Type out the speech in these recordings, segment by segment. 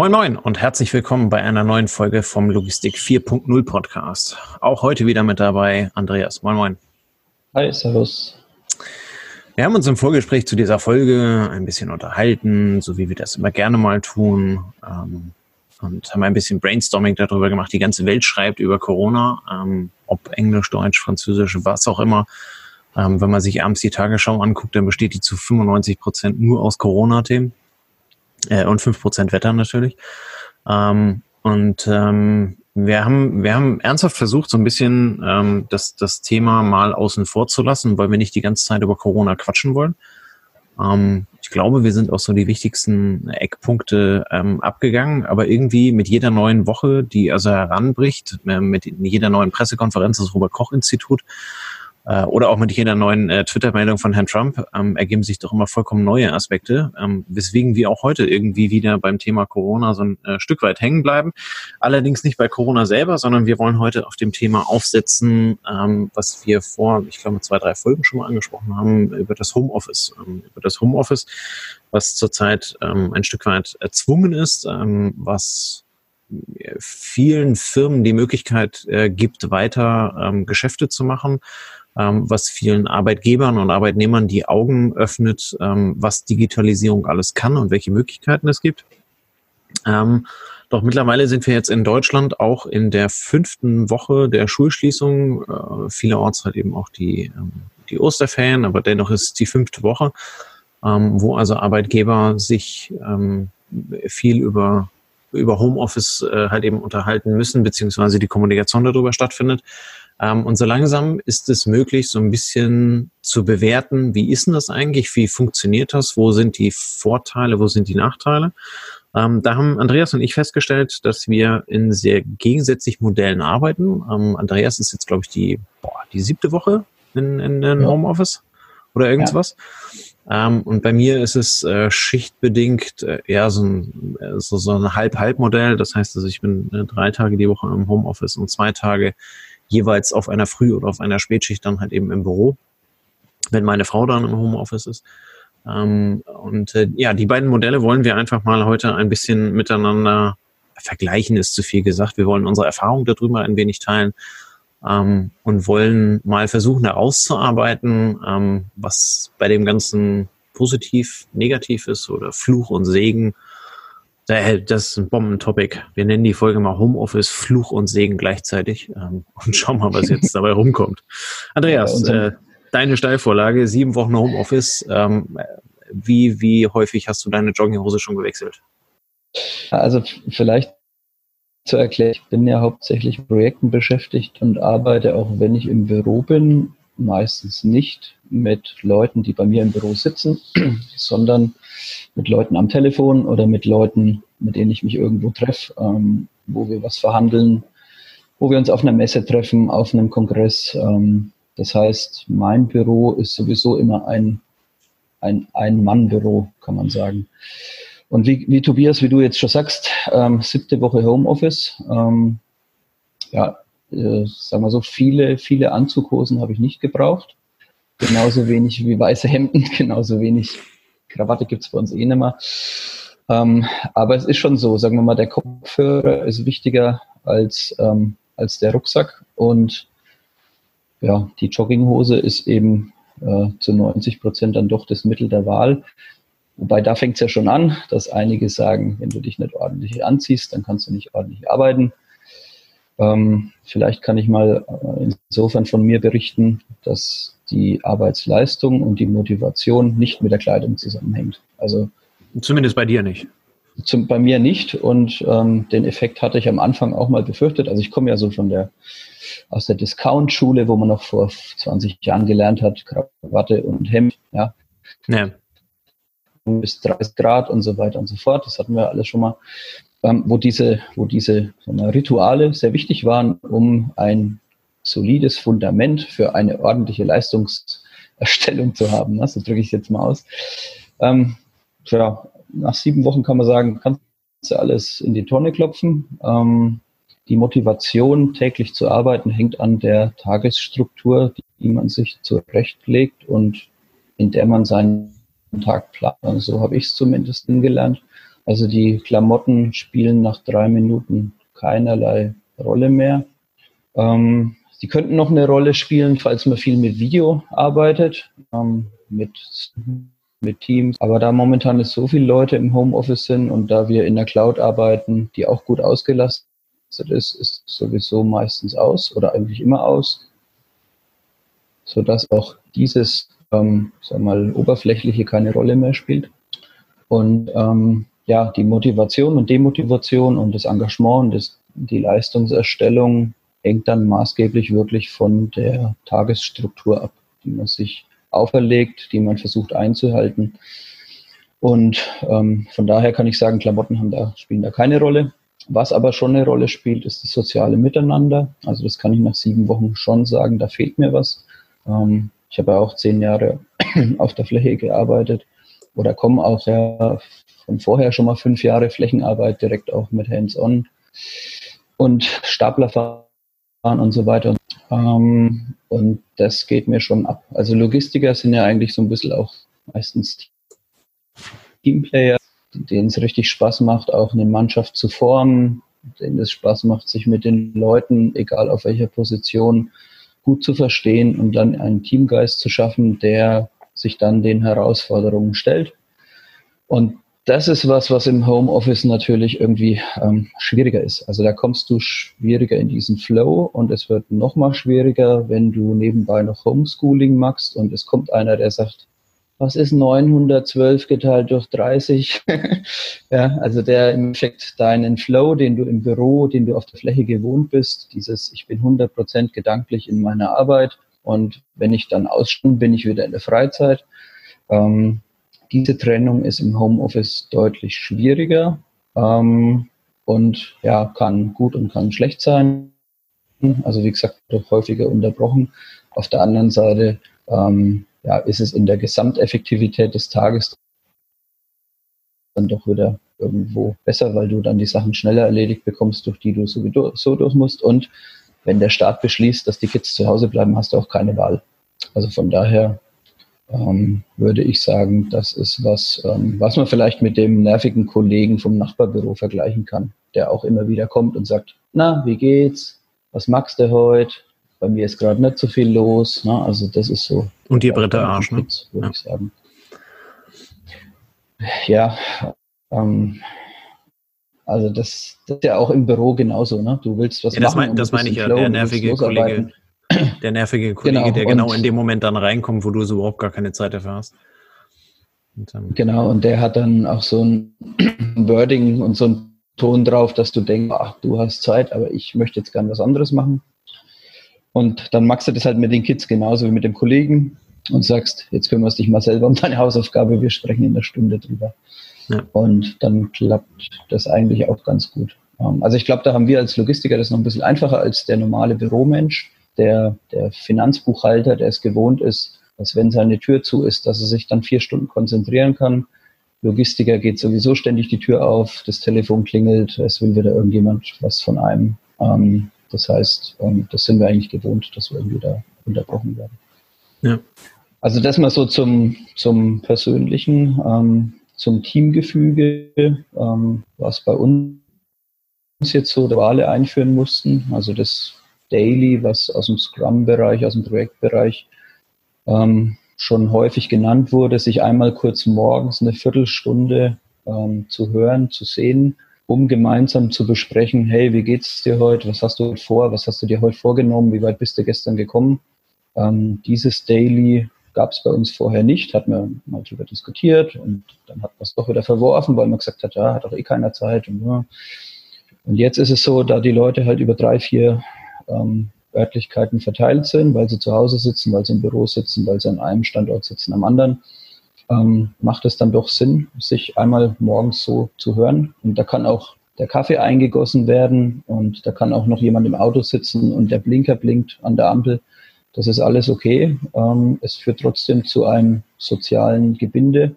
Moin Moin und herzlich willkommen bei einer neuen Folge vom Logistik 4.0 Podcast. Auch heute wieder mit dabei Andreas. Moin Moin. Hi, Servus. Wir haben uns im Vorgespräch zu dieser Folge ein bisschen unterhalten, so wie wir das immer gerne mal tun. Ähm, und haben ein bisschen Brainstorming darüber gemacht. Die ganze Welt schreibt über Corona, ähm, ob Englisch, Deutsch, Französisch, was auch immer. Ähm, wenn man sich abends die Tagesschau anguckt, dann besteht die zu 95 Prozent nur aus Corona-Themen äh, und 5 Prozent Wetter natürlich. Ähm, und ähm, wir haben, wir haben ernsthaft versucht, so ein bisschen ähm, das, das Thema mal außen vor zu lassen, weil wir nicht die ganze Zeit über Corona quatschen wollen. Ähm, ich glaube, wir sind auch so die wichtigsten Eckpunkte ähm, abgegangen, aber irgendwie mit jeder neuen Woche, die also heranbricht, äh, mit jeder neuen Pressekonferenz des Robert-Koch-Institut, äh, oder auch mit jeder neuen äh, Twitter-Meldung von Herrn Trump ähm, ergeben sich doch immer vollkommen neue Aspekte, ähm, weswegen wir auch heute irgendwie wieder beim Thema Corona so ein äh, Stück weit hängen bleiben. Allerdings nicht bei Corona selber, sondern wir wollen heute auf dem Thema aufsetzen, ähm, was wir vor, ich glaube, zwei, drei Folgen schon mal angesprochen haben, über das Homeoffice. Ähm, über das Homeoffice, was zurzeit ähm, ein Stück weit erzwungen ist, ähm, was vielen Firmen die Möglichkeit äh, gibt, weiter ähm, Geschäfte zu machen, was vielen Arbeitgebern und Arbeitnehmern die Augen öffnet, ähm, was Digitalisierung alles kann und welche Möglichkeiten es gibt. Ähm, doch mittlerweile sind wir jetzt in Deutschland auch in der fünften Woche der Schulschließung. Äh, vielerorts halt eben auch die, ähm, die Osterferien, aber dennoch ist es die fünfte Woche, ähm, wo also Arbeitgeber sich ähm, viel über über Homeoffice äh, halt eben unterhalten müssen, beziehungsweise die Kommunikation darüber stattfindet. Ähm, und so langsam ist es möglich, so ein bisschen zu bewerten, wie ist denn das eigentlich, wie funktioniert das, wo sind die Vorteile, wo sind die Nachteile. Ähm, da haben Andreas und ich festgestellt, dass wir in sehr gegensätzlichen Modellen arbeiten. Ähm, Andreas ist jetzt, glaube ich, die, boah, die siebte Woche in, in, in ja. Homeoffice oder irgendwas. Ja. Ähm, und bei mir ist es äh, schichtbedingt äh, eher so ein, äh, so, so ein Halb-Halb-Modell. Das heißt, also ich bin äh, drei Tage die Woche im Homeoffice und zwei Tage jeweils auf einer Früh- oder auf einer Spätschicht dann halt eben im Büro, wenn meine Frau dann im Homeoffice ist. Ähm, und äh, ja, die beiden Modelle wollen wir einfach mal heute ein bisschen miteinander vergleichen, ist zu viel gesagt. Wir wollen unsere Erfahrung darüber ein wenig teilen ähm, und wollen mal versuchen herauszuarbeiten, ähm, was bei dem Ganzen positiv, negativ ist oder Fluch und Segen das ist ein Bombentopic. Wir nennen die Folge mal Homeoffice, Fluch und Segen gleichzeitig ähm, und schauen mal, was jetzt dabei rumkommt. Andreas, äh, deine Steilvorlage, sieben Wochen Homeoffice. Ähm, wie, wie häufig hast du deine Jogginghose schon gewechselt? Also vielleicht zu erklären, ich bin ja hauptsächlich mit Projekten beschäftigt und arbeite, auch wenn ich im Büro bin, meistens nicht mit Leuten, die bei mir im Büro sitzen, sondern mit Leuten am Telefon oder mit Leuten, mit denen ich mich irgendwo treffe, ähm, wo wir was verhandeln, wo wir uns auf einer Messe treffen, auf einem Kongress. Ähm, das heißt, mein Büro ist sowieso immer ein, ein Ein-Mann-Büro, kann man sagen. Und wie, wie Tobias, wie du jetzt schon sagst, ähm, siebte Woche Homeoffice. Ähm, ja, äh, sagen wir so, viele, viele Anzughosen habe ich nicht gebraucht. Genauso wenig wie weiße Hemden, genauso wenig Krawatte gibt es bei uns eh nicht mehr. Ähm, aber es ist schon so, sagen wir mal, der Kopfhörer ist wichtiger als, ähm, als der Rucksack und ja, die Jogginghose ist eben äh, zu 90 Prozent dann doch das Mittel der Wahl. Wobei da fängt es ja schon an, dass einige sagen, wenn du dich nicht ordentlich anziehst, dann kannst du nicht ordentlich arbeiten. Ähm, vielleicht kann ich mal äh, insofern von mir berichten, dass die Arbeitsleistung und die Motivation nicht mit der Kleidung zusammenhängt. Also zumindest bei dir nicht. Zum, bei mir nicht und ähm, den Effekt hatte ich am Anfang auch mal befürchtet. Also ich komme ja so von der aus der Discount-Schule, wo man noch vor 20 Jahren gelernt hat, Krawatte und Hemd, ja. ja. Bis 30 Grad und so weiter und so fort. Das hatten wir alles schon mal ähm, wo diese, wo diese wir, Rituale sehr wichtig waren, um ein solides Fundament für eine ordentliche Leistungserstellung zu haben. Ne? So drücke ich es jetzt mal aus. Ähm, ja, nach sieben Wochen kann man sagen, kannst du alles in die Tonne klopfen. Ähm, die Motivation, täglich zu arbeiten, hängt an der Tagesstruktur, die man sich zurechtlegt und in der man seinen Tag plant. Also so habe ich es zumindest gelernt. Also die Klamotten spielen nach drei Minuten keinerlei Rolle mehr. Ähm, sie könnten noch eine Rolle spielen, falls man viel mit Video arbeitet, ähm, mit, mit Teams. Aber da momentan ist so viele Leute im Homeoffice sind und da wir in der Cloud arbeiten, die auch gut ausgelastet ist, ist sowieso meistens aus oder eigentlich immer aus, sodass auch dieses, ähm, sag mal, oberflächliche keine Rolle mehr spielt. Und ähm, ja, die Motivation und Demotivation und das Engagement und das, die Leistungserstellung hängt dann maßgeblich wirklich von der Tagesstruktur ab, die man sich auferlegt, die man versucht einzuhalten. Und ähm, von daher kann ich sagen, Klamotten haben da, spielen da keine Rolle. Was aber schon eine Rolle spielt, ist das soziale Miteinander. Also das kann ich nach sieben Wochen schon sagen, da fehlt mir was. Ähm, ich habe ja auch zehn Jahre auf der Fläche gearbeitet oder komme auch ja von vorher schon mal fünf Jahre Flächenarbeit direkt auch mit Hands-on und Staplerfahren und so weiter. Ähm, und das geht mir schon ab. Also Logistiker sind ja eigentlich so ein bisschen auch meistens Teamplayer, denen es richtig Spaß macht, auch eine Mannschaft zu formen, denen es Spaß macht, sich mit den Leuten, egal auf welcher Position, gut zu verstehen und dann einen Teamgeist zu schaffen, der sich dann den Herausforderungen stellt. Und das ist was, was im Homeoffice natürlich irgendwie ähm, schwieriger ist. Also da kommst du schwieriger in diesen Flow und es wird noch mal schwieriger, wenn du nebenbei noch Homeschooling machst und es kommt einer, der sagt, was ist 912 geteilt durch 30? ja, also der im Endeffekt deinen Flow, den du im Büro, den du auf der Fläche gewohnt bist, dieses, ich bin 100% gedanklich in meiner Arbeit und wenn ich dann ausstimme, bin ich wieder in der Freizeit. Ähm, diese Trennung ist im Homeoffice deutlich schwieriger ähm, und ja, kann gut und kann schlecht sein. Also wie gesagt, häufiger unterbrochen. Auf der anderen Seite ähm, ja, ist es in der Gesamteffektivität des Tages dann doch wieder irgendwo besser, weil du dann die Sachen schneller erledigt bekommst, durch die du sowieso durch musst. Und wenn der Staat beschließt, dass die Kids zu Hause bleiben, hast du auch keine Wahl. Also von daher ähm, würde ich sagen, das ist was, ähm, was man vielleicht mit dem nervigen Kollegen vom Nachbarbüro vergleichen kann, der auch immer wieder kommt und sagt, na, wie geht's? Was magst du heute? Bei mir ist gerade nicht so viel los. Ne? Also das ist so. Und die Britta Arsch, ne? Würde ja. ich sagen. Ja, ähm, also das, das, ist ja auch im Büro genauso, ne? Du willst was ja, das machen. Mein, das meine ich ja, der nervige Kollege, der nervige Kollege, genau, der genau in dem Moment dann reinkommt, wo du so überhaupt gar keine Zeit dafür hast. Und genau, und der hat dann auch so ein Wording und so ein Ton drauf, dass du denkst, ach, du hast Zeit, aber ich möchte jetzt gern was anderes machen. Und dann magst du das halt mit den Kids genauso wie mit dem Kollegen und sagst, jetzt kümmerst dich mal selber um deine Hausaufgabe, wir sprechen in der Stunde drüber. Ja. Und dann klappt das eigentlich auch ganz gut. Ähm, also ich glaube, da haben wir als Logistiker das noch ein bisschen einfacher als der normale Büromensch, der, der Finanzbuchhalter, der es gewohnt ist, dass wenn seine Tür zu ist, dass er sich dann vier Stunden konzentrieren kann. Logistiker geht sowieso ständig die Tür auf, das Telefon klingelt, es will wieder irgendjemand was von einem. Ähm, das heißt, ähm, das sind wir eigentlich gewohnt, dass wir irgendwie da unterbrochen werden. Ja. Also das mal so zum, zum Persönlichen, ähm, zum Teamgefüge, ähm, was bei uns jetzt so Wale einführen mussten. Also das Daily, was aus dem Scrum-Bereich, aus dem Projektbereich ähm, schon häufig genannt wurde, sich einmal kurz morgens eine Viertelstunde ähm, zu hören, zu sehen, um gemeinsam zu besprechen, hey, wie geht's dir heute? Was hast du heute vor? Was hast du dir heute vorgenommen? Wie weit bist du gestern gekommen? Ähm, dieses Daily gab es bei uns vorher nicht, hat man mal drüber diskutiert und dann hat man es doch wieder verworfen, weil man gesagt hat, ja, hat doch eh keiner Zeit. Und, ja. und jetzt ist es so, da die Leute halt über drei, vier ähm, Örtlichkeiten verteilt sind, weil sie zu Hause sitzen, weil sie im Büro sitzen, weil sie an einem Standort sitzen, am anderen, ähm, macht es dann doch Sinn, sich einmal morgens so zu hören. Und da kann auch der Kaffee eingegossen werden und da kann auch noch jemand im Auto sitzen und der Blinker blinkt an der Ampel. Das ist alles okay. Ähm, es führt trotzdem zu einem sozialen Gebinde,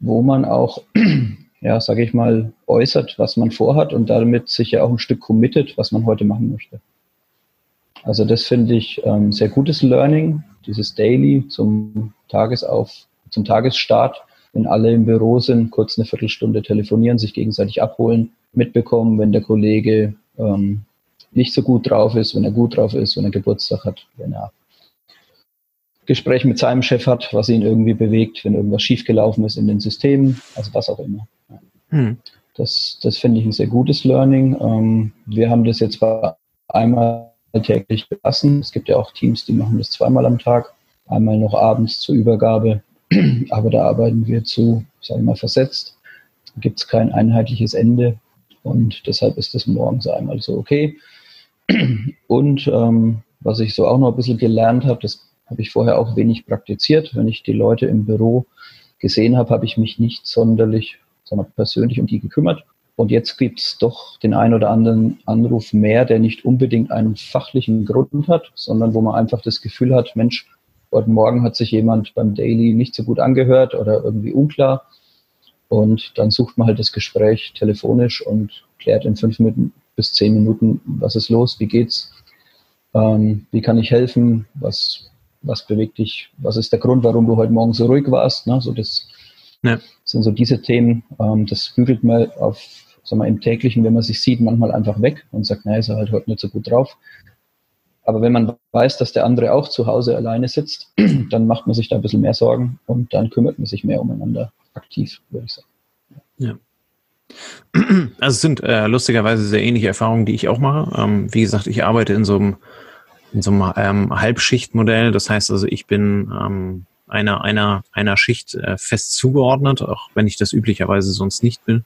wo man auch, ja, sage ich mal, äußert, was man vorhat und damit sich ja auch ein Stück committet, was man heute machen möchte. Also das finde ich ähm, sehr gutes Learning, dieses Daily zum Tagesauf, zum Tagesstart, wenn alle im Büro sind, kurz eine Viertelstunde telefonieren, sich gegenseitig abholen, mitbekommen, wenn der Kollege ähm, nicht so gut drauf ist, wenn er gut drauf ist, wenn er Geburtstag hat, wenn er Gespräch mit seinem Chef hat, was ihn irgendwie bewegt, wenn irgendwas schiefgelaufen ist in den Systemen, also was auch immer. Hm. Das, das finde ich ein sehr gutes Learning. Ähm, wir haben das jetzt einmal täglich gelassen. Es gibt ja auch Teams, die machen das zweimal am Tag, einmal noch abends zur Übergabe. Aber da arbeiten wir zu, sagen wir mal, versetzt. Da gibt es kein einheitliches Ende und deshalb ist das morgens einmal so okay. Und ähm, was ich so auch noch ein bisschen gelernt habe, das habe ich vorher auch wenig praktiziert. Wenn ich die Leute im Büro gesehen habe, habe ich mich nicht sonderlich wir, persönlich um die gekümmert. Und jetzt gibt es doch den einen oder anderen Anruf mehr, der nicht unbedingt einen fachlichen Grund hat, sondern wo man einfach das Gefühl hat, Mensch, heute Morgen hat sich jemand beim Daily nicht so gut angehört oder irgendwie unklar. Und dann sucht man halt das Gespräch telefonisch und klärt in fünf Minuten bis zehn Minuten, was ist los, wie geht's, ähm, wie kann ich helfen, was, was bewegt dich, was ist der Grund, warum du heute Morgen so ruhig warst. Ne? So das ja. sind so diese Themen, ähm, das bügelt man auf, sag mal, im täglichen, wenn man sich sieht, manchmal einfach weg und sagt, naja, ist er halt heute nicht so gut drauf. Aber wenn man weiß, dass der andere auch zu Hause alleine sitzt, dann macht man sich da ein bisschen mehr Sorgen und dann kümmert man sich mehr umeinander aktiv, würde ich sagen. Ja. Also es sind äh, lustigerweise sehr ähnliche Erfahrungen, die ich auch mache. Ähm, wie gesagt, ich arbeite in so einem, in so einem ähm, Halbschichtmodell. Das heißt also, ich bin ähm, einer, einer, einer Schicht äh, fest zugeordnet, auch wenn ich das üblicherweise sonst nicht bin.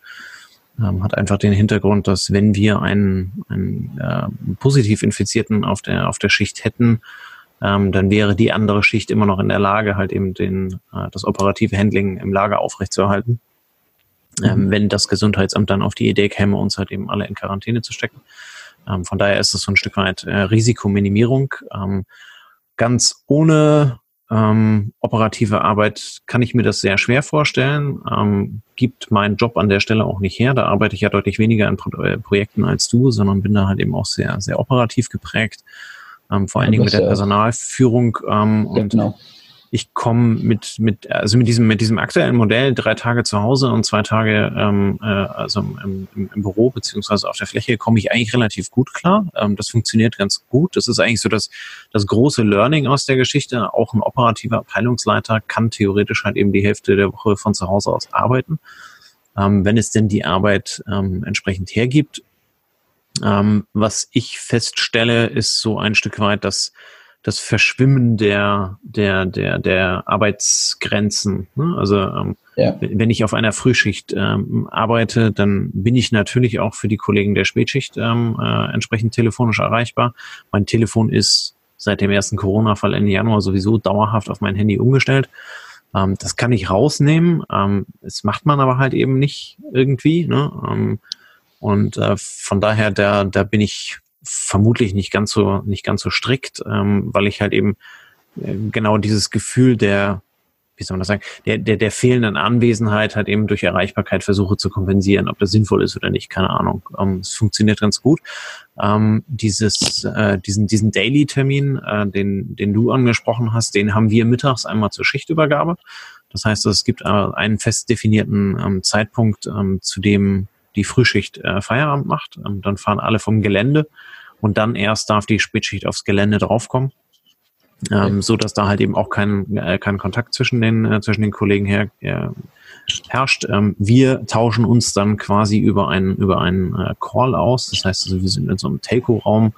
Ähm, hat einfach den Hintergrund, dass wenn wir einen, einen äh, positiv Infizierten auf der, auf der Schicht hätten, ähm, dann wäre die andere Schicht immer noch in der Lage, halt eben den, äh, das operative Handling im Lager aufrechtzuerhalten. Ähm, mhm. wenn das Gesundheitsamt dann auf die Idee käme, uns halt eben alle in Quarantäne zu stecken. Ähm, von daher ist es so ein Stück weit äh, Risikominimierung. Ähm, ganz ohne ähm, operative Arbeit kann ich mir das sehr schwer vorstellen. Ähm, gibt mein Job an der Stelle auch nicht her. Da arbeite ich ja deutlich weniger in Pro äh, Projekten als du, sondern bin da halt eben auch sehr, sehr operativ geprägt. Ähm, vor allen Dingen mit der Personalführung. Ähm, ja, und genau ich komme mit, mit, also mit diesem, mit diesem aktuellen Modell drei Tage zu Hause und zwei Tage ähm, äh, also im, im, im Büro beziehungsweise auf der Fläche komme ich eigentlich relativ gut klar. Ähm, das funktioniert ganz gut. Das ist eigentlich so das, das große Learning aus der Geschichte. Auch ein operativer Abteilungsleiter kann theoretisch halt eben die Hälfte der Woche von zu Hause aus arbeiten, ähm, wenn es denn die Arbeit ähm, entsprechend hergibt. Ähm, was ich feststelle, ist so ein Stück weit, dass das Verschwimmen der, der, der, der Arbeitsgrenzen. Ne? Also ähm, ja. wenn ich auf einer Frühschicht ähm, arbeite, dann bin ich natürlich auch für die Kollegen der Spätschicht ähm, äh, entsprechend telefonisch erreichbar. Mein Telefon ist seit dem ersten Corona-Fall Ende Januar sowieso dauerhaft auf mein Handy umgestellt. Ähm, das kann ich rausnehmen. Ähm, das macht man aber halt eben nicht irgendwie. Ne? Ähm, und äh, von daher, da, da bin ich vermutlich nicht ganz so, nicht ganz so strikt, ähm, weil ich halt eben äh, genau dieses Gefühl der, wie soll man das sagen, der, der, der fehlenden Anwesenheit halt eben durch Erreichbarkeit versuche zu kompensieren, ob das sinnvoll ist oder nicht, keine Ahnung. Ähm, es funktioniert ganz gut. Ähm, dieses, äh, diesen, diesen Daily-Termin, äh, den, den du angesprochen hast, den haben wir mittags einmal zur Schichtübergabe. Das heißt, es gibt äh, einen fest definierten ähm, Zeitpunkt, ähm, zu dem die Frühschicht äh, Feierabend macht. Ähm, dann fahren alle vom Gelände und dann erst darf die Spätschicht aufs Gelände draufkommen. Ähm, so dass da halt eben auch kein, äh, kein Kontakt zwischen den, äh, zwischen den Kollegen her, äh, herrscht. Ähm, wir tauschen uns dann quasi über einen, über einen äh, Call aus. Das heißt, also, wir sind in so einem Telco-Raum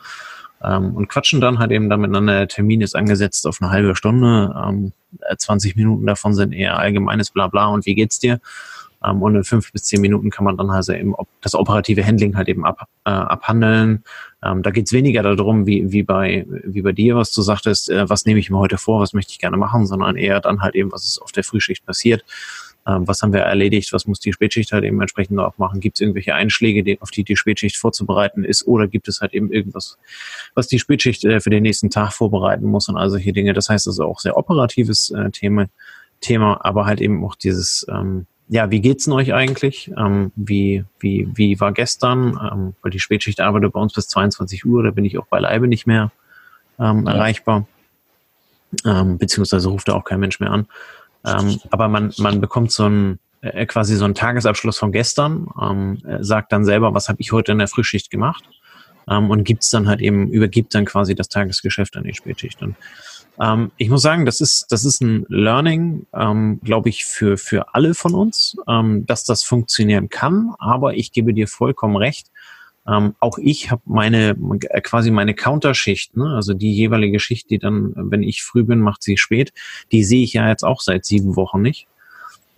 ähm, und quatschen dann halt eben da miteinander. Der Termin ist angesetzt auf eine halbe Stunde. Ähm, 20 Minuten davon sind eher allgemeines Blabla und wie geht's dir? Ähm, und in fünf bis zehn Minuten kann man dann also eben das operative Handling halt eben ab, äh, abhandeln. Ähm, da geht es weniger darum, wie, wie, bei, wie bei dir, was du sagtest, äh, was nehme ich mir heute vor, was möchte ich gerne machen, sondern eher dann halt eben, was ist auf der Frühschicht passiert. Ähm, was haben wir erledigt, was muss die Spätschicht halt eben entsprechend auch machen? Gibt es irgendwelche Einschläge, die, auf die die Spätschicht vorzubereiten ist oder gibt es halt eben irgendwas, was die Spätschicht äh, für den nächsten Tag vorbereiten muss und all solche Dinge. Das heißt also auch sehr operatives äh, Thema, Thema, aber halt eben auch dieses ähm, ja, wie geht's denn euch eigentlich? Ähm, wie, wie, wie war gestern? Ähm, weil die Spätschicht arbeitet bei uns bis 22 Uhr, da bin ich auch beileibe nicht mehr ähm, ja. erreichbar. Ähm, beziehungsweise ruft da auch kein Mensch mehr an. Ähm, aber man, man bekommt so ein äh, quasi so einen Tagesabschluss von gestern, ähm, äh, sagt dann selber, was habe ich heute in der Frühschicht gemacht und gibt's dann halt eben, übergibt dann quasi das Tagesgeschäft an die Spätschicht. Und ähm, ich muss sagen, das ist, das ist ein Learning, ähm, glaube ich, für, für alle von uns, ähm, dass das funktionieren kann, aber ich gebe dir vollkommen recht, ähm, auch ich habe meine äh, quasi meine Counterschicht, ne? also die jeweilige Schicht, die dann, wenn ich früh bin, macht sie spät. Die sehe ich ja jetzt auch seit sieben Wochen nicht.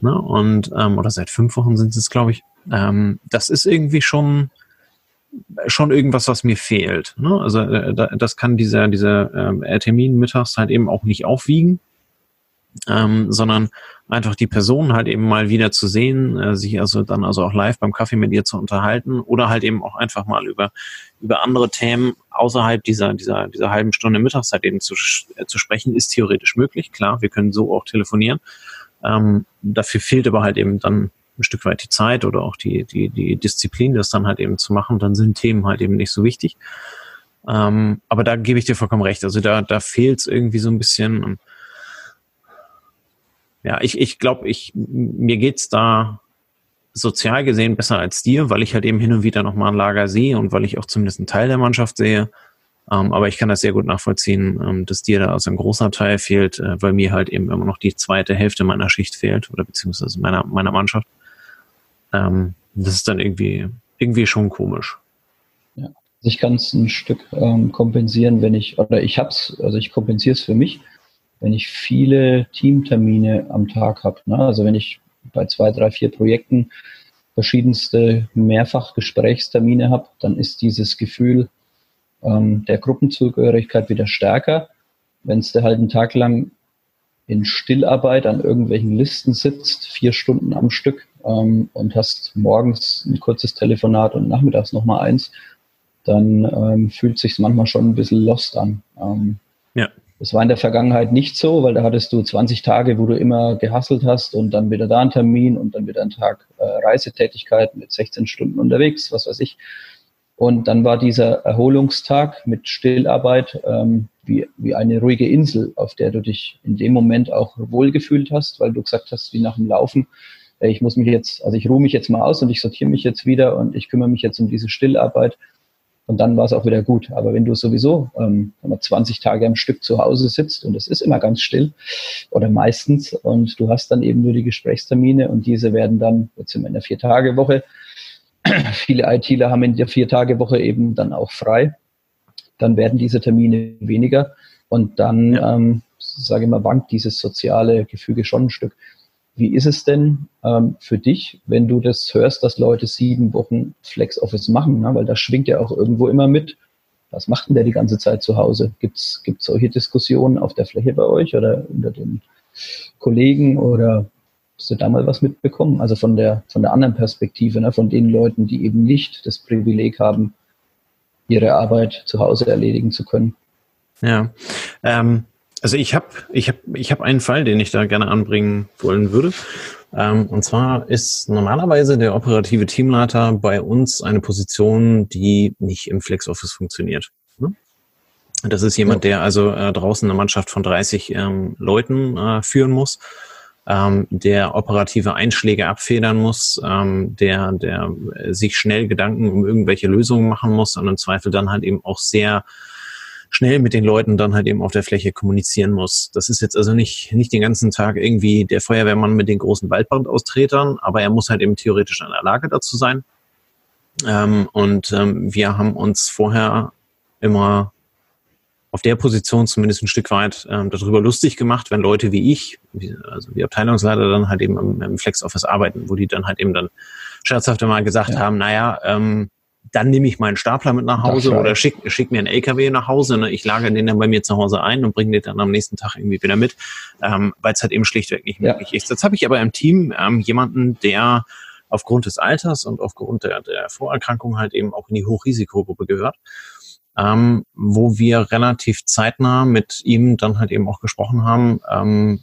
Ne? Und ähm, oder seit fünf Wochen sind es, glaube ich. Ähm, das ist irgendwie schon schon irgendwas, was mir fehlt. Ne? Also äh, das kann dieser dieser äh, Termin mittags halt eben auch nicht aufwiegen ähm, sondern einfach die Person halt eben mal wieder zu sehen, äh, sich also dann also auch live beim Kaffee mit ihr zu unterhalten oder halt eben auch einfach mal über über andere Themen außerhalb dieser dieser dieser halben Stunde Mittagszeit eben zu, äh, zu sprechen, ist theoretisch möglich. Klar, wir können so auch telefonieren. Ähm, dafür fehlt aber halt eben dann ein Stück weit die Zeit oder auch die die die Disziplin, das dann halt eben zu machen. Dann sind Themen halt eben nicht so wichtig. Ähm, aber da gebe ich dir vollkommen recht. Also da da fehlt es irgendwie so ein bisschen ja, ich, ich glaube, ich, mir geht's da sozial gesehen besser als dir, weil ich halt eben hin und wieder nochmal ein Lager sehe und weil ich auch zumindest einen Teil der Mannschaft sehe. Ähm, aber ich kann das sehr gut nachvollziehen, ähm, dass dir da also ein großer Teil fehlt, äh, weil mir halt eben immer noch die zweite Hälfte meiner Schicht fehlt oder beziehungsweise meiner, meiner Mannschaft. Ähm, das ist dann irgendwie, irgendwie schon komisch. Ja, also ich kann es ein Stück ähm, kompensieren, wenn ich, oder ich hab's, also ich kompensiere es für mich, wenn ich viele Teamtermine am Tag habe. Ne? Also wenn ich bei zwei, drei, vier Projekten verschiedenste Mehrfachgesprächstermine habe, dann ist dieses Gefühl ähm, der Gruppenzugehörigkeit wieder stärker. Wenn es halt einen Tag lang in Stillarbeit an irgendwelchen Listen sitzt, vier Stunden am Stück ähm, und hast morgens ein kurzes Telefonat und nachmittags nochmal eins, dann ähm, fühlt sich manchmal schon ein bisschen lost an. Ähm, ja. Das war in der Vergangenheit nicht so, weil da hattest du 20 Tage, wo du immer gehasselt hast und dann wieder da ein Termin und dann wieder ein Tag äh, Reisetätigkeit mit 16 Stunden unterwegs, was weiß ich. Und dann war dieser Erholungstag mit Stillarbeit ähm, wie, wie eine ruhige Insel, auf der du dich in dem Moment auch wohlgefühlt hast, weil du gesagt hast, wie nach dem Laufen, ich muss mich jetzt, also ich ruhe mich jetzt mal aus und ich sortiere mich jetzt wieder und ich kümmere mich jetzt um diese Stillarbeit und dann war es auch wieder gut. Aber wenn du sowieso ähm, 20 Tage am Stück zu Hause sitzt und es ist immer ganz still oder meistens und du hast dann eben nur die Gesprächstermine und diese werden dann, jetzt sind wir in der Vier-Tage-Woche, viele ITler haben in der Vier-Tage-Woche eben dann auch frei, dann werden diese Termine weniger und dann, ähm, sage ich mal, wankt dieses soziale Gefüge schon ein Stück. Wie ist es denn ähm, für dich, wenn du das hörst, dass Leute sieben Wochen Flex Office machen? Ne? Weil das schwingt ja auch irgendwo immer mit. Was macht denn der die ganze Zeit zu Hause? Gibt es solche Diskussionen auf der Fläche bei euch oder unter den Kollegen oder hast du da mal was mitbekommen? Also von der, von der anderen Perspektive, ne? von den Leuten, die eben nicht das Privileg haben, ihre Arbeit zu Hause erledigen zu können. Ja, ähm, also ich habe ich hab, ich hab einen Fall, den ich da gerne anbringen wollen würde. Ähm, und zwar ist normalerweise der operative Teamleiter bei uns eine Position, die nicht im FlexOffice funktioniert. Ne? Das ist jemand, der also äh, draußen eine Mannschaft von 30 ähm, Leuten äh, führen muss, ähm, der operative Einschläge abfedern muss, ähm, der, der sich schnell Gedanken um irgendwelche Lösungen machen muss und im Zweifel dann halt eben auch sehr schnell mit den Leuten dann halt eben auf der Fläche kommunizieren muss. Das ist jetzt also nicht, nicht den ganzen Tag irgendwie der Feuerwehrmann mit den großen Waldbrandaustretern, aber er muss halt eben theoretisch in der Lage dazu sein. Ähm, und ähm, wir haben uns vorher immer auf der Position zumindest ein Stück weit ähm, darüber lustig gemacht, wenn Leute wie ich, wie, also die Abteilungsleiter dann halt eben im, im Flex Office arbeiten, wo die dann halt eben dann scherzhaft mal gesagt ja. haben, naja, ähm, dann nehme ich meinen Stapler mit nach Hause oder schick, schick mir einen LKW nach Hause. Ne? Ich lagere den dann bei mir zu Hause ein und bringe den dann am nächsten Tag irgendwie wieder mit, ähm, weil es halt eben schlichtweg nicht möglich ja. ist. Jetzt habe ich aber im Team ähm, jemanden, der aufgrund des Alters und aufgrund der, der Vorerkrankung halt eben auch in die Hochrisikogruppe gehört. Ähm, wo wir relativ zeitnah mit ihm dann halt eben auch gesprochen haben, ähm,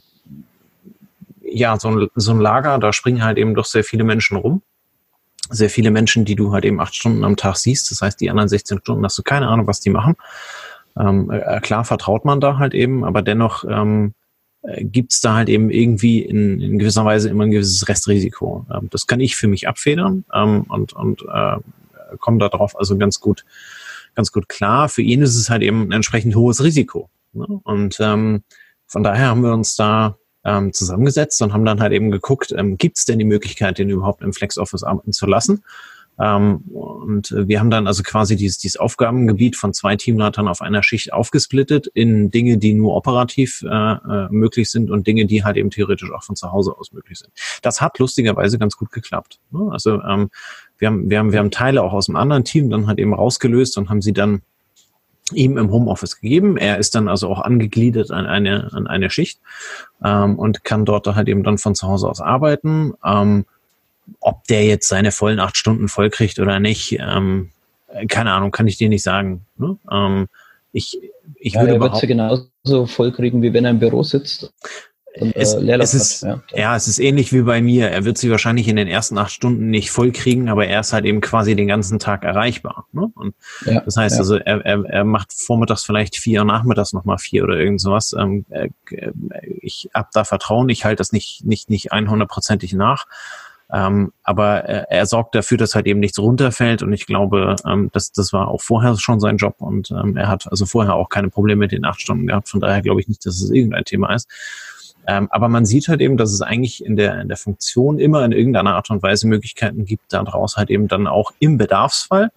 ja, so ein, so ein Lager, da springen halt eben doch sehr viele Menschen rum sehr viele Menschen, die du halt eben acht Stunden am Tag siehst. Das heißt, die anderen 16 Stunden hast du keine Ahnung, was die machen. Ähm, äh, klar vertraut man da halt eben, aber dennoch ähm, äh, gibt es da halt eben irgendwie in, in gewisser Weise immer ein gewisses Restrisiko. Ähm, das kann ich für mich abfedern ähm, und, und äh, komme darauf also ganz gut, ganz gut klar. Für ihn ist es halt eben ein entsprechend hohes Risiko. Ne? Und ähm, von daher haben wir uns da ähm, zusammengesetzt und haben dann halt eben geguckt, ähm, gibt es denn die Möglichkeit, den überhaupt im Flex Office arbeiten zu lassen? Ähm, und wir haben dann also quasi dieses, dieses Aufgabengebiet von zwei Teamleitern auf einer Schicht aufgesplittet in Dinge, die nur operativ äh, äh, möglich sind und Dinge, die halt eben theoretisch auch von zu Hause aus möglich sind. Das hat lustigerweise ganz gut geklappt. Ne? Also ähm, wir, haben, wir, haben, wir haben Teile auch aus einem anderen Team dann halt eben rausgelöst und haben sie dann ihm im Homeoffice gegeben. Er ist dann also auch angegliedert an eine, an eine Schicht ähm, und kann dort halt eben dann von zu Hause aus arbeiten. Ähm, ob der jetzt seine vollen acht Stunden voll kriegt oder nicht, ähm, keine Ahnung, kann ich dir nicht sagen. Ne? Ähm, ich, ich ja, würde er wird sie genauso voll kriegen, wie wenn er im Büro sitzt. Und, es, äh, es ist, ja. ja. es ist ähnlich wie bei mir. Er wird sie wahrscheinlich in den ersten acht Stunden nicht voll kriegen, aber er ist halt eben quasi den ganzen Tag erreichbar. Ne? Und ja, das heißt ja. also, er, er, er macht vormittags vielleicht vier und nachmittags nochmal vier oder irgend sowas. Ähm, ich hab da Vertrauen, ich halte das nicht, nicht, nicht 100%ig nach. Ähm, aber er, er sorgt dafür, dass halt eben nichts runterfällt und ich glaube, ähm, das, das war auch vorher schon sein Job und ähm, er hat also vorher auch keine Probleme mit den acht Stunden gehabt. Von daher glaube ich nicht, dass es irgendein Thema ist. Ähm, aber man sieht halt eben, dass es eigentlich in der, in der Funktion immer in irgendeiner Art und Weise Möglichkeiten gibt, daraus halt eben dann auch im Bedarfsfall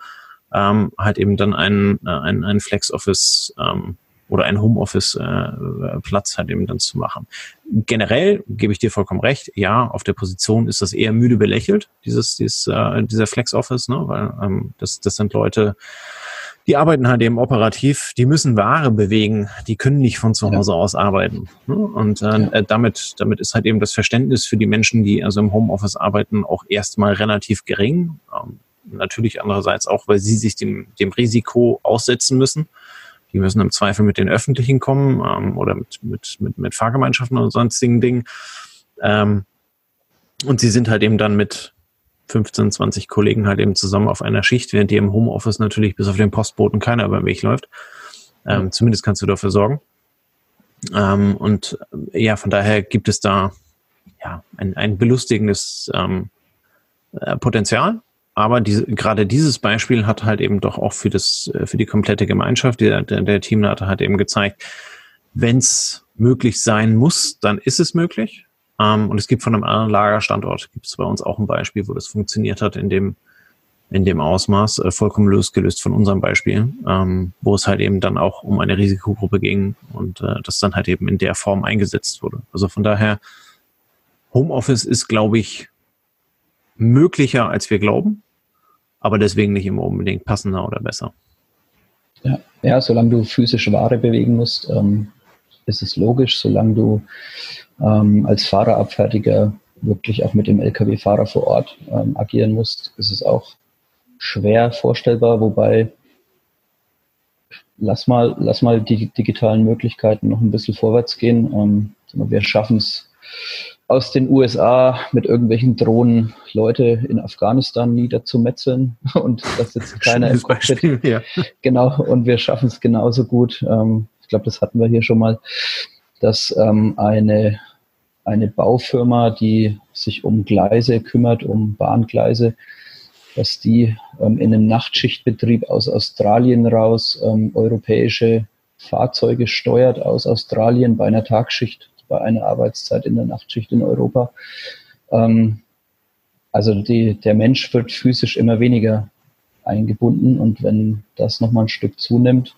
ähm, halt eben dann ein, äh, ein, ein Flex-Office ähm, oder ein Homeoffice-Platz äh, halt eben dann zu machen. Generell gebe ich dir vollkommen recht, ja, auf der Position ist das eher müde belächelt, dieses, dieses äh, dieser Flex-Office, ne? weil ähm, das, das sind Leute, die arbeiten halt eben operativ, die müssen Ware bewegen, die können nicht von zu Hause aus arbeiten. Ne? Und äh, damit, damit ist halt eben das Verständnis für die Menschen, die also im Homeoffice arbeiten, auch erstmal relativ gering. Ähm, natürlich andererseits auch, weil sie sich dem, dem Risiko aussetzen müssen. Die müssen im Zweifel mit den Öffentlichen kommen ähm, oder mit, mit, mit, mit Fahrgemeinschaften und sonstigen Dingen. Ähm, und sie sind halt eben dann mit 15, 20 Kollegen halt eben zusammen auf einer Schicht, während die im Homeoffice natürlich bis auf den Postboten keiner über den Weg läuft. Ähm, zumindest kannst du dafür sorgen. Ähm, und äh, ja, von daher gibt es da ja ein, ein belustigendes ähm, äh, Potenzial. Aber diese, gerade dieses Beispiel hat halt eben doch auch für das, äh, für die komplette Gemeinschaft, der, der, der Teamleiter hat eben gezeigt, wenn es möglich sein muss, dann ist es möglich. Ähm, und es gibt von einem anderen Lagerstandort, gibt es bei uns auch ein Beispiel, wo das funktioniert hat in dem, in dem Ausmaß, äh, vollkommen losgelöst von unserem Beispiel, ähm, wo es halt eben dann auch um eine Risikogruppe ging und äh, das dann halt eben in der Form eingesetzt wurde. Also von daher, Homeoffice ist, glaube ich, möglicher, als wir glauben aber deswegen nicht immer unbedingt passender oder besser. Ja, ja solange du physische Ware bewegen musst, ähm, ist es logisch. Solange du ähm, als Fahrerabfertiger wirklich auch mit dem Lkw-Fahrer vor Ort ähm, agieren musst, ist es auch schwer vorstellbar, wobei lass mal, lass mal die digitalen Möglichkeiten noch ein bisschen vorwärts gehen. Ähm, wir schaffen es aus den USA mit irgendwelchen Drohnen Leute in Afghanistan niederzumetzeln und das sitzt keiner im Cockpit. Beispiel, ja. Genau, und wir schaffen es genauso gut. Ähm, ich glaube, das hatten wir hier schon mal, dass ähm, eine, eine Baufirma, die sich um Gleise kümmert, um Bahngleise, dass die ähm, in einem Nachtschichtbetrieb aus Australien raus europäische Fahrzeuge steuert aus Australien bei einer Tagschicht bei einer Arbeitszeit in der Nachtschicht in Europa. Ähm, also die, der Mensch wird physisch immer weniger eingebunden und wenn das nochmal ein Stück zunimmt,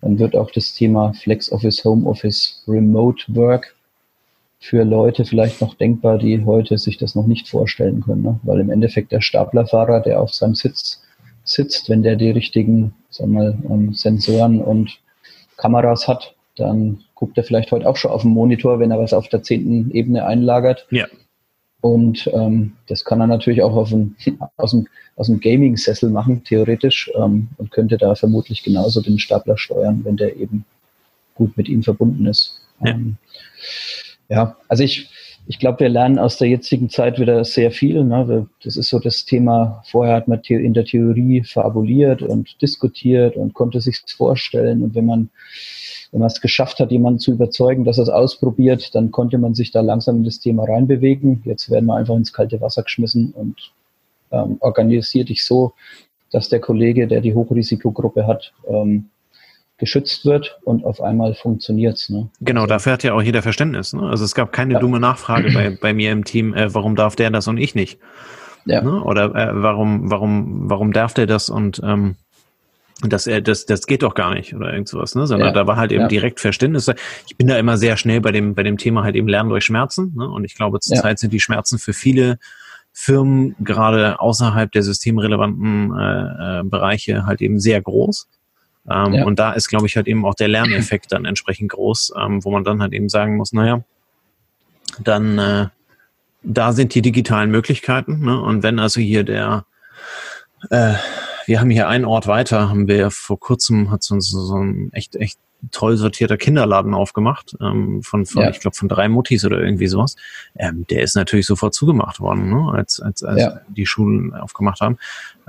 dann wird auch das Thema Flex Office, Home Office, Remote Work für Leute vielleicht noch denkbar, die heute sich das noch nicht vorstellen können. Ne? Weil im Endeffekt der Staplerfahrer, der auf seinem Sitz sitzt, wenn der die richtigen sagen wir mal, ähm, Sensoren und Kameras hat, dann guckt er vielleicht heute auch schon auf dem Monitor, wenn er was auf der zehnten Ebene einlagert. Ja. Und ähm, das kann er natürlich auch auf dem, aus dem, aus dem Gaming-Sessel machen, theoretisch, ähm, und könnte da vermutlich genauso den Stapler steuern, wenn der eben gut mit ihm verbunden ist. Ja, ähm, ja also ich, ich glaube, wir lernen aus der jetzigen Zeit wieder sehr viel. Ne? Das ist so das Thema, vorher hat man in der Theorie fabuliert und diskutiert und konnte sich vorstellen. Und wenn man, wenn man es geschafft hat, jemanden zu überzeugen, dass er es ausprobiert, dann konnte man sich da langsam in das Thema reinbewegen. Jetzt werden wir einfach ins kalte Wasser geschmissen und ähm, organisiert dich so, dass der Kollege, der die Hochrisikogruppe hat, ähm, geschützt wird und auf einmal funktioniert's. Ne? Genau, also, dafür hat ja auch jeder Verständnis. Ne? Also es gab keine ja. dumme Nachfrage bei, bei mir im Team, äh, warum darf der das und ich nicht? Ja. Ne? Oder äh, warum, warum, warum darf der das und ähm, das, äh, das, das geht doch gar nicht oder irgend sowas, ne? Sondern ja. da war halt eben ja. direkt Verständnis. Ich bin da immer sehr schnell bei dem, bei dem Thema halt eben Lernen durch Schmerzen. Ne? Und ich glaube, zurzeit ja. sind die Schmerzen für viele Firmen gerade außerhalb der systemrelevanten äh, äh, Bereiche halt eben sehr groß. Ähm, ja. Und da ist, glaube ich, halt eben auch der Lerneffekt dann entsprechend groß, ähm, wo man dann halt eben sagen muss, naja, dann äh, da sind die digitalen Möglichkeiten. Ne? Und wenn also hier der, äh, wir haben hier einen Ort weiter, haben wir vor kurzem, hat so, so ein echt, echt toll sortierter Kinderladen aufgemacht, ähm, von, von ja. ich glaube, von drei Muttis oder irgendwie sowas. Ähm, der ist natürlich sofort zugemacht worden, ne? als, als, als ja. die Schulen aufgemacht haben.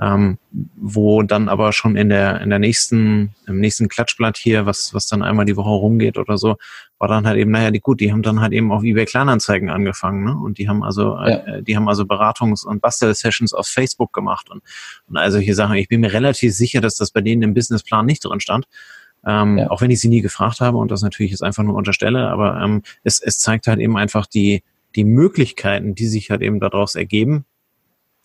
Ähm, wo dann aber schon in der, in der nächsten, im nächsten Klatschblatt hier, was, was dann einmal die Woche rumgeht oder so, war dann halt eben, naja, die gut, die haben dann halt eben auf eBay Kleinanzeigen angefangen, ne? Und die haben also, ja. äh, die haben also Beratungs- und Bastel-Sessions auf Facebook gemacht und, und also hier Sachen. Ich bin mir relativ sicher, dass das bei denen im Businessplan nicht drin stand. Ähm, ja. Auch wenn ich sie nie gefragt habe und das natürlich jetzt einfach nur unterstelle, aber ähm, es, es zeigt halt eben einfach die, die Möglichkeiten, die sich halt eben daraus ergeben,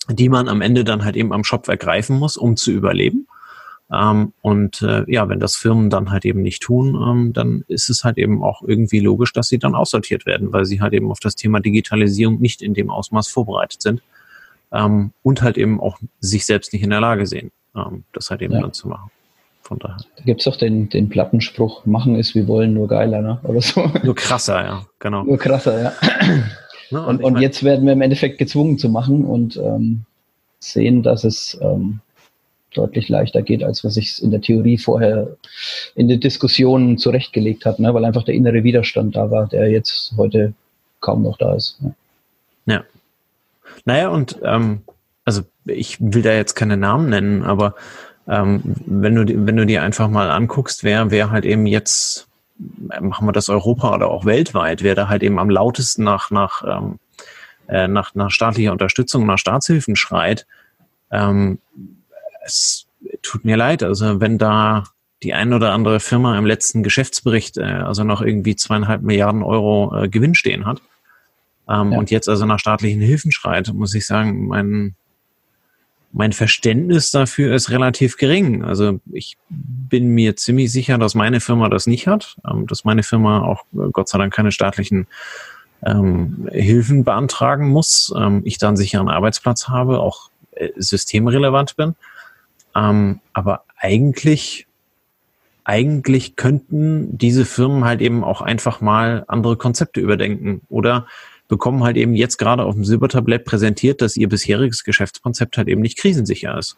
die man am Ende dann halt eben am Shop ergreifen muss, um zu überleben. Ähm, und äh, ja, wenn das Firmen dann halt eben nicht tun, ähm, dann ist es halt eben auch irgendwie logisch, dass sie dann aussortiert werden, weil sie halt eben auf das Thema Digitalisierung nicht in dem Ausmaß vorbereitet sind ähm, und halt eben auch sich selbst nicht in der Lage sehen, ähm, das halt eben ja. dann zu machen. Von daher. Da gibt es auch den, den Plattenspruch, machen ist wie wollen, nur geiler, ne? Oder so. Nur krasser, ja, genau. Nur krasser, ja. Ne? Und, und, und jetzt werden wir im Endeffekt gezwungen zu machen und ähm, sehen, dass es ähm, deutlich leichter geht, als was ich in der Theorie vorher in den Diskussionen zurechtgelegt habe, ne? weil einfach der innere Widerstand da war, der jetzt heute kaum noch da ist. Ne? Ja. Naja, und ähm, also ich will da jetzt keine Namen nennen, aber ähm, wenn du wenn du dir einfach mal anguckst, wer wer halt eben jetzt machen wir das Europa oder auch weltweit, wer da halt eben am lautesten nach nach ähm, äh, nach, nach staatlicher Unterstützung, nach Staatshilfen schreit, ähm, es tut mir leid. Also wenn da die ein oder andere Firma im letzten Geschäftsbericht äh, also noch irgendwie zweieinhalb Milliarden Euro äh, Gewinn stehen hat ähm, ja. und jetzt also nach staatlichen Hilfen schreit, muss ich sagen, mein mein Verständnis dafür ist relativ gering. Also ich bin mir ziemlich sicher, dass meine Firma das nicht hat, ähm, dass meine Firma auch äh, Gott sei Dank keine staatlichen ähm, Hilfen beantragen muss, ähm, ich dann sicher einen Arbeitsplatz habe, auch äh, systemrelevant bin. Ähm, aber eigentlich, eigentlich könnten diese Firmen halt eben auch einfach mal andere Konzepte überdenken oder bekommen halt eben jetzt gerade auf dem Silbertablett präsentiert, dass ihr bisheriges Geschäftskonzept halt eben nicht krisensicher ist.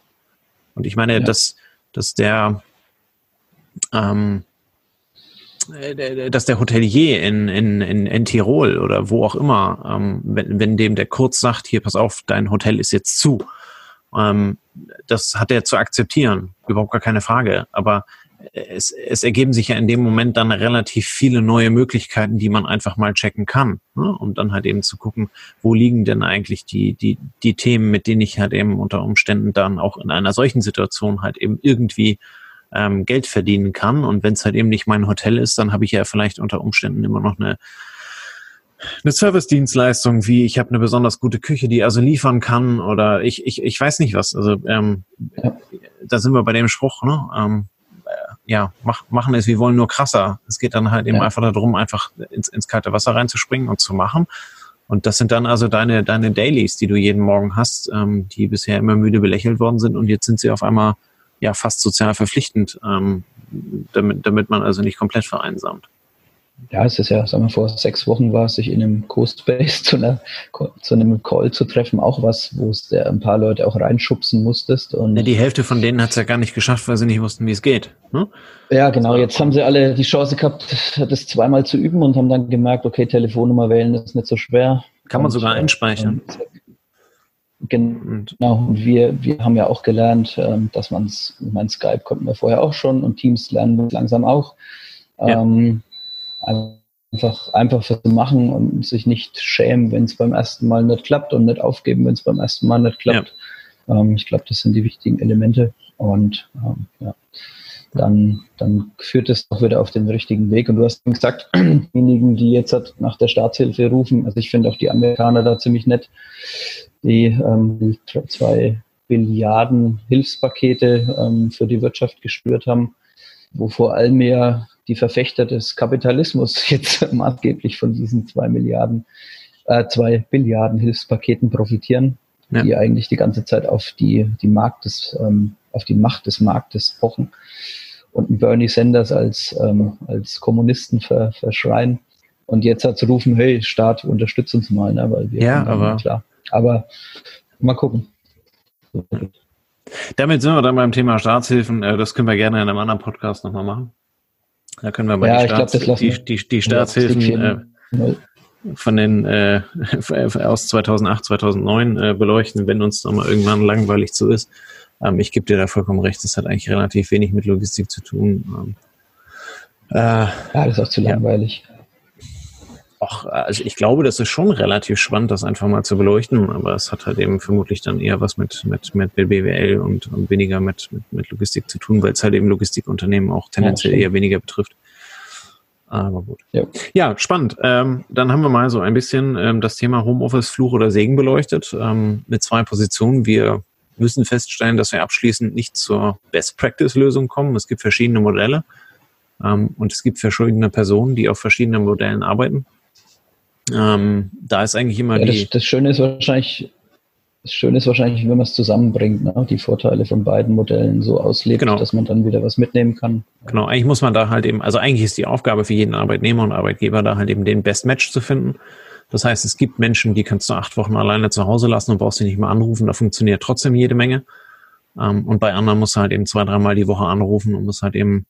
Und ich meine, ja. dass, dass der, ähm, äh, dass der Hotelier in, in, in, in Tirol oder wo auch immer, ähm, wenn, wenn dem der kurz sagt, hier, pass auf, dein Hotel ist jetzt zu, ähm, das hat er zu akzeptieren, überhaupt gar keine Frage. Aber es, es ergeben sich ja in dem Moment dann relativ viele neue Möglichkeiten, die man einfach mal checken kann, ne? um dann halt eben zu gucken, wo liegen denn eigentlich die, die, die Themen, mit denen ich halt eben unter Umständen dann auch in einer solchen Situation halt eben irgendwie ähm, Geld verdienen kann. Und wenn es halt eben nicht mein Hotel ist, dann habe ich ja vielleicht unter Umständen immer noch eine eine Service-Dienstleistung wie ich habe eine besonders gute Küche, die also liefern kann oder ich, ich, ich weiß nicht was. Also ähm, ja. da sind wir bei dem Spruch, ne? Ähm, ja, mach, machen es, wir wollen nur krasser. Es geht dann halt eben ja. einfach darum, einfach ins, ins kalte Wasser reinzuspringen und zu machen. Und das sind dann also deine, deine Dailies, die du jeden Morgen hast, ähm, die bisher immer müde belächelt worden sind und jetzt sind sie auf einmal ja fast sozial verpflichtend, ähm, damit, damit man also nicht komplett vereinsamt. Ja, es ist ja, sagen wir, vor sechs Wochen war es, sich in einem Co-Space zu, einer, zu einem Call zu treffen, auch was, wo es ein paar Leute auch reinschubsen musstest. Und ja, die Hälfte von denen hat es ja gar nicht geschafft, weil sie nicht wussten, wie es geht. Hm? Ja, genau. Jetzt haben sie alle die Chance gehabt, das zweimal zu üben und haben dann gemerkt, okay, Telefonnummer wählen ist nicht so schwer. Kann man und, sogar einspeichern. Genau, wir, wir haben ja auch gelernt, ähm, dass man es, mein Skype konnten wir vorher auch schon und Teams lernen wir langsam auch. Ja. Ähm, einfach, einfach für zu machen und sich nicht schämen, wenn es beim ersten Mal nicht klappt und nicht aufgeben, wenn es beim ersten Mal nicht klappt. Ja. Ähm, ich glaube, das sind die wichtigen Elemente und ähm, ja, dann, dann führt es auch wieder auf den richtigen Weg. Und du hast gesagt, diejenigen, die jetzt nach der Staatshilfe rufen, also ich finde auch die Amerikaner da ziemlich nett, die, ähm, die zwei Billiarden Hilfspakete ähm, für die Wirtschaft gespürt haben, wo vor allem ja die Verfechter des Kapitalismus jetzt maßgeblich von diesen zwei Milliarden, äh, zwei Billiarden Hilfspaketen profitieren, ja. die eigentlich die ganze Zeit auf die, die Markt des, ähm, auf die Macht des Marktes pochen und Bernie Sanders als, ähm, als Kommunisten ver, verschreien. Und jetzt hat zu rufen, hey, Staat, unterstützt uns mal, ne, weil wir ja, aber klar. Aber mal gucken. Damit sind wir dann beim Thema Staatshilfen. Äh, das können wir gerne in einem anderen Podcast nochmal machen. Da können wir mal ja, die, Staats glaub, die, die, die, Staatshilfen äh, von den äh, aus 2008, 2009 äh, beleuchten, wenn uns nochmal irgendwann langweilig zu ist. Ähm, ich gebe dir da vollkommen recht, das hat eigentlich relativ wenig mit Logistik zu tun. Ähm, äh, ja, das ist auch zu langweilig. Ach, also ich glaube, das ist schon relativ spannend, das einfach mal zu beleuchten, aber es hat halt eben vermutlich dann eher was mit, mit, mit BWL und, und weniger mit, mit, mit Logistik zu tun, weil es halt eben Logistikunternehmen auch tendenziell ja, eher weniger betrifft. Aber gut. Ja, ja spannend. Ähm, dann haben wir mal so ein bisschen ähm, das Thema Homeoffice, Fluch oder Segen beleuchtet ähm, mit zwei Positionen. Wir müssen feststellen, dass wir abschließend nicht zur Best-Practice-Lösung kommen. Es gibt verschiedene Modelle ähm, und es gibt verschiedene Personen, die auf verschiedenen Modellen arbeiten. Ähm, da ist eigentlich immer ja, die. Das, das Schöne ist wahrscheinlich, das Schöne ist wahrscheinlich, wenn man es zusammenbringt, ne? die Vorteile von beiden Modellen so auslebt, genau. dass man dann wieder was mitnehmen kann. Genau, eigentlich muss man da halt eben, also eigentlich ist die Aufgabe für jeden Arbeitnehmer und Arbeitgeber da halt eben den Best Match zu finden. Das heißt, es gibt Menschen, die kannst du acht Wochen alleine zu Hause lassen und brauchst sie nicht mehr anrufen. Da funktioniert trotzdem jede Menge. Ähm, und bei anderen musst du halt eben zwei, dreimal die Woche anrufen und musst halt eben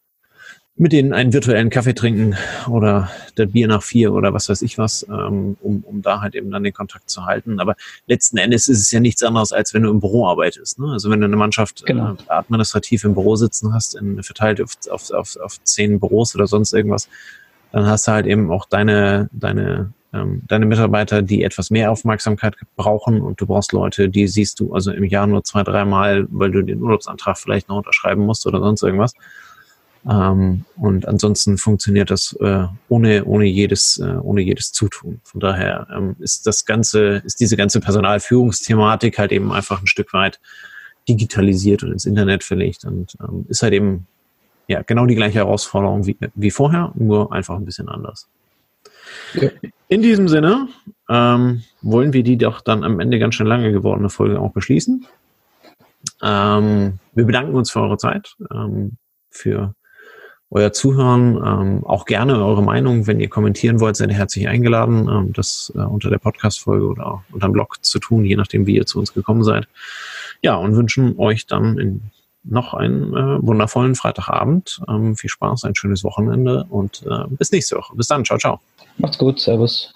mit denen einen virtuellen Kaffee trinken oder der Bier nach vier oder was weiß ich was, ähm, um, um da halt eben dann den Kontakt zu halten. Aber letzten Endes ist es ja nichts anderes, als wenn du im Büro arbeitest. Ne? Also wenn du eine Mannschaft genau. äh, administrativ im Büro sitzen hast, in, verteilt auf, auf, auf, auf zehn Büros oder sonst irgendwas, dann hast du halt eben auch deine, deine, ähm, deine Mitarbeiter, die etwas mehr Aufmerksamkeit brauchen und du brauchst Leute, die siehst du also im Jahr nur zwei, dreimal, weil du den Urlaubsantrag vielleicht noch unterschreiben musst oder sonst irgendwas. Ähm, und ansonsten funktioniert das äh, ohne, ohne, jedes, äh, ohne jedes Zutun. Von daher ähm, ist das Ganze, ist diese ganze Personalführungsthematik halt eben einfach ein Stück weit digitalisiert und ins Internet verlegt und ähm, ist halt eben ja genau die gleiche Herausforderung wie, wie vorher, nur einfach ein bisschen anders. Ja. In diesem Sinne ähm, wollen wir die doch dann am Ende ganz schön lange gewordene Folge auch beschließen. Ähm, wir bedanken uns für eure Zeit, ähm, für euer Zuhören. Ähm, auch gerne eure Meinung, wenn ihr kommentieren wollt, seid ihr herzlich eingeladen, ähm, das äh, unter der Podcast-Folge oder unter dem Blog zu tun, je nachdem, wie ihr zu uns gekommen seid. Ja, und wünschen euch dann in noch einen äh, wundervollen Freitagabend. Ähm, viel Spaß, ein schönes Wochenende und äh, bis nächste Woche. Bis dann. Ciao, ciao. Macht's gut. Servus.